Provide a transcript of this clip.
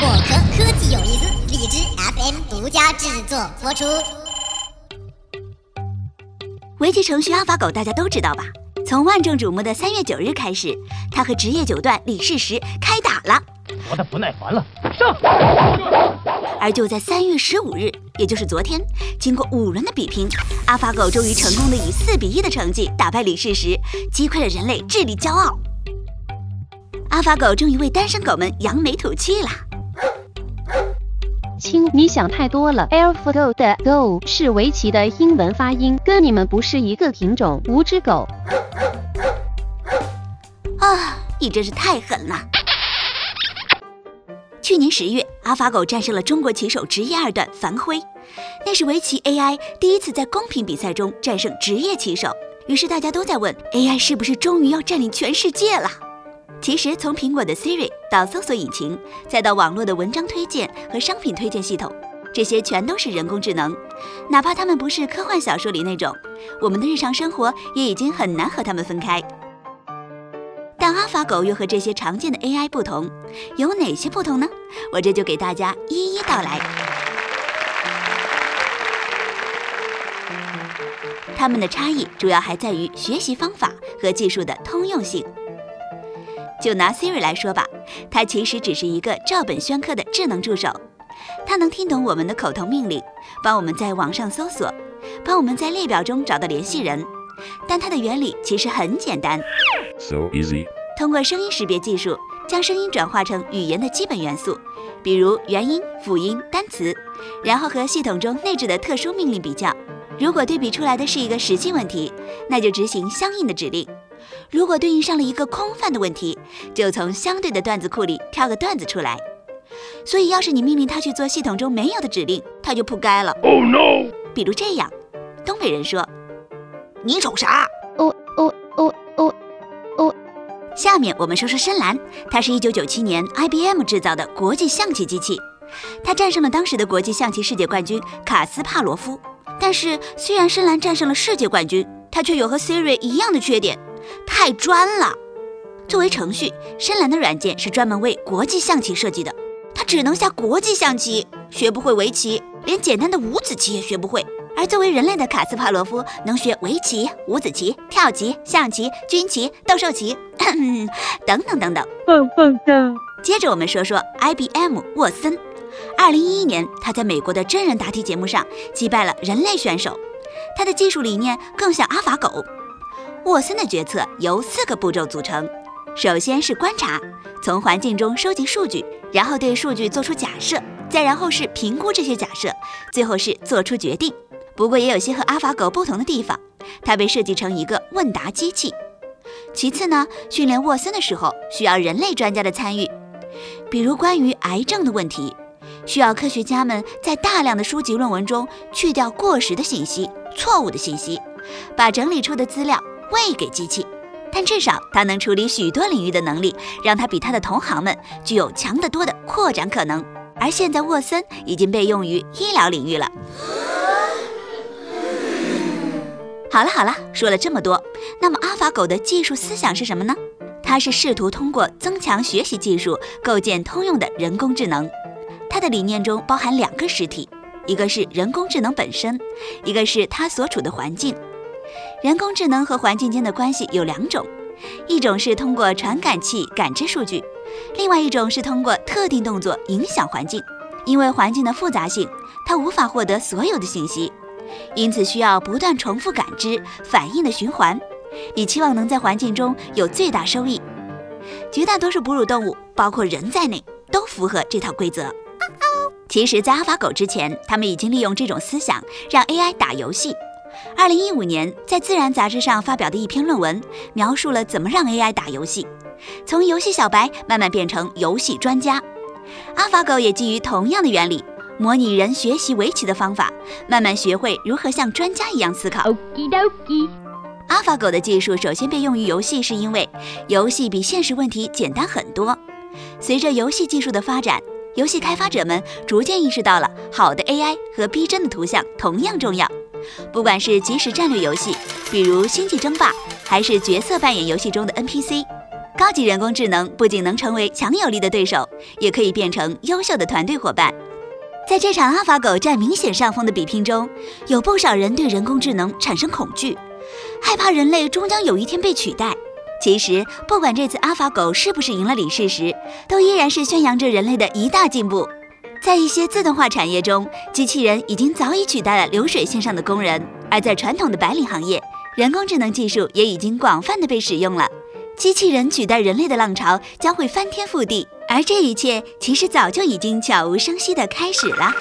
果壳科技有意思，荔枝 FM 独家制作播出。围棋程序阿法狗大家都知道吧？从万众瞩目的三月九日开始，它和职业九段李世石开打了，活的不耐烦了，上！而就在三月十五日，也就是昨天，经过五轮的比拼，阿法狗终于成功的以四比一的成绩打败李世石，击溃了人类智力骄傲。阿法狗终于为单身狗们扬眉吐气了。亲，你想太多了。AlphaGo 的 Go 是围棋的英文发音，跟你们不是一个品种。无知狗。啊，你真是太狠了！去年十月，阿法狗战胜了中国棋手职业二段樊辉，那是围棋 AI 第一次在公平比赛中战胜职业棋手。于是大家都在问，AI 是不是终于要占领全世界了？其实，从苹果的 Siri 到搜索引擎，再到网络的文章推荐和商品推荐系统，这些全都是人工智能。哪怕它们不是科幻小说里那种，我们的日常生活也已经很难和它们分开。但阿法狗又和这些常见的 AI 不同，有哪些不同呢？我这就给大家一一道来。它们的差异主要还在于学习方法和技术的通用性。就拿 Siri 来说吧，它其实只是一个照本宣科的智能助手，它能听懂我们的口头命令，帮我们在网上搜索，帮我们在列表中找到联系人。但它的原理其实很简单，so easy。通过声音识别技术，将声音转化成语言的基本元素，比如元音、辅音、单词，然后和系统中内置的特殊命令比较。如果对比出来的是一个实际问题，那就执行相应的指令。如果对应上了一个空泛的问题，就从相对的段子库里挑个段子出来。所以，要是你命令他去做系统中没有的指令，他就扑街了。Oh no！比如这样，东北人说：“你瞅啥？”哦哦哦哦哦。下面我们说说深蓝，它是一九九七年 IBM 制造的国际象棋机器，它战胜了当时的国际象棋世界冠军卡斯帕罗夫。但是，虽然深蓝战胜了世界冠军，它却有和 Siri 一样的缺点。太专了。作为程序，深蓝的软件是专门为国际象棋设计的，它只能下国际象棋，学不会围棋，连简单的五子棋也学不会。而作为人类的卡斯帕罗夫，能学围棋、五子棋、跳棋、象棋、军棋、斗兽棋，等等等等。棒棒的。接着我们说说 IBM 沃森。二零一一年，他在美国的真人答题节目上击败了人类选手。他的技术理念更像阿法狗。沃森的决策由四个步骤组成：首先是观察，从环境中收集数据，然后对数据做出假设，再然后是评估这些假设，最后是做出决定。不过也有些和阿法狗不同的地方，它被设计成一个问答机器。其次呢，训练沃森的时候需要人类专家的参与，比如关于癌症的问题，需要科学家们在大量的书籍论文中去掉过时的信息、错误的信息，把整理出的资料。喂给机器，但至少它能处理许多领域的能力，让它比它的同行们具有强得多的扩展可能。而现在，沃森已经被用于医疗领域了。好了好了，说了这么多，那么阿法狗的技术思想是什么呢？它是试图通过增强学习技术，构建通用的人工智能。它的理念中包含两个实体，一个是人工智能本身，一个是它所处的环境。人工智能和环境间的关系有两种，一种是通过传感器感知数据，另外一种是通过特定动作影响环境。因为环境的复杂性，它无法获得所有的信息，因此需要不断重复感知反应的循环，以期望能在环境中有最大收益。绝大多数哺乳动物，包括人在内，都符合这套规则。其实，在阿法狗之前，他们已经利用这种思想让 AI 打游戏。二零一五年，在《自然》杂志上发表的一篇论文，描述了怎么让 AI 打游戏，从游戏小白慢慢变成游戏专家。阿法狗也基于同样的原理，模拟人学习围棋的方法，慢慢学会如何像专家一样思考。阿法狗的技术首先被用于游戏，是因为游戏比现实问题简单很多。随着游戏技术的发展，游戏开发者们逐渐意识到了好的 AI 和逼真的图像同样重要。不管是即时战略游戏，比如《星际争霸》，还是角色扮演游戏中的 NPC，高级人工智能不仅能成为强有力的对手，也可以变成优秀的团队伙伴。在这场阿法狗占明显上风的比拼中，有不少人对人工智能产生恐惧，害怕人类终将有一天被取代。其实，不管这次阿法狗是不是赢了李世石，都依然是宣扬着人类的一大进步。在一些自动化产业中，机器人已经早已取代了流水线上的工人；而在传统的白领行业，人工智能技术也已经广泛的被使用了。机器人取代人类的浪潮将会翻天覆地，而这一切其实早就已经悄无声息的开始了。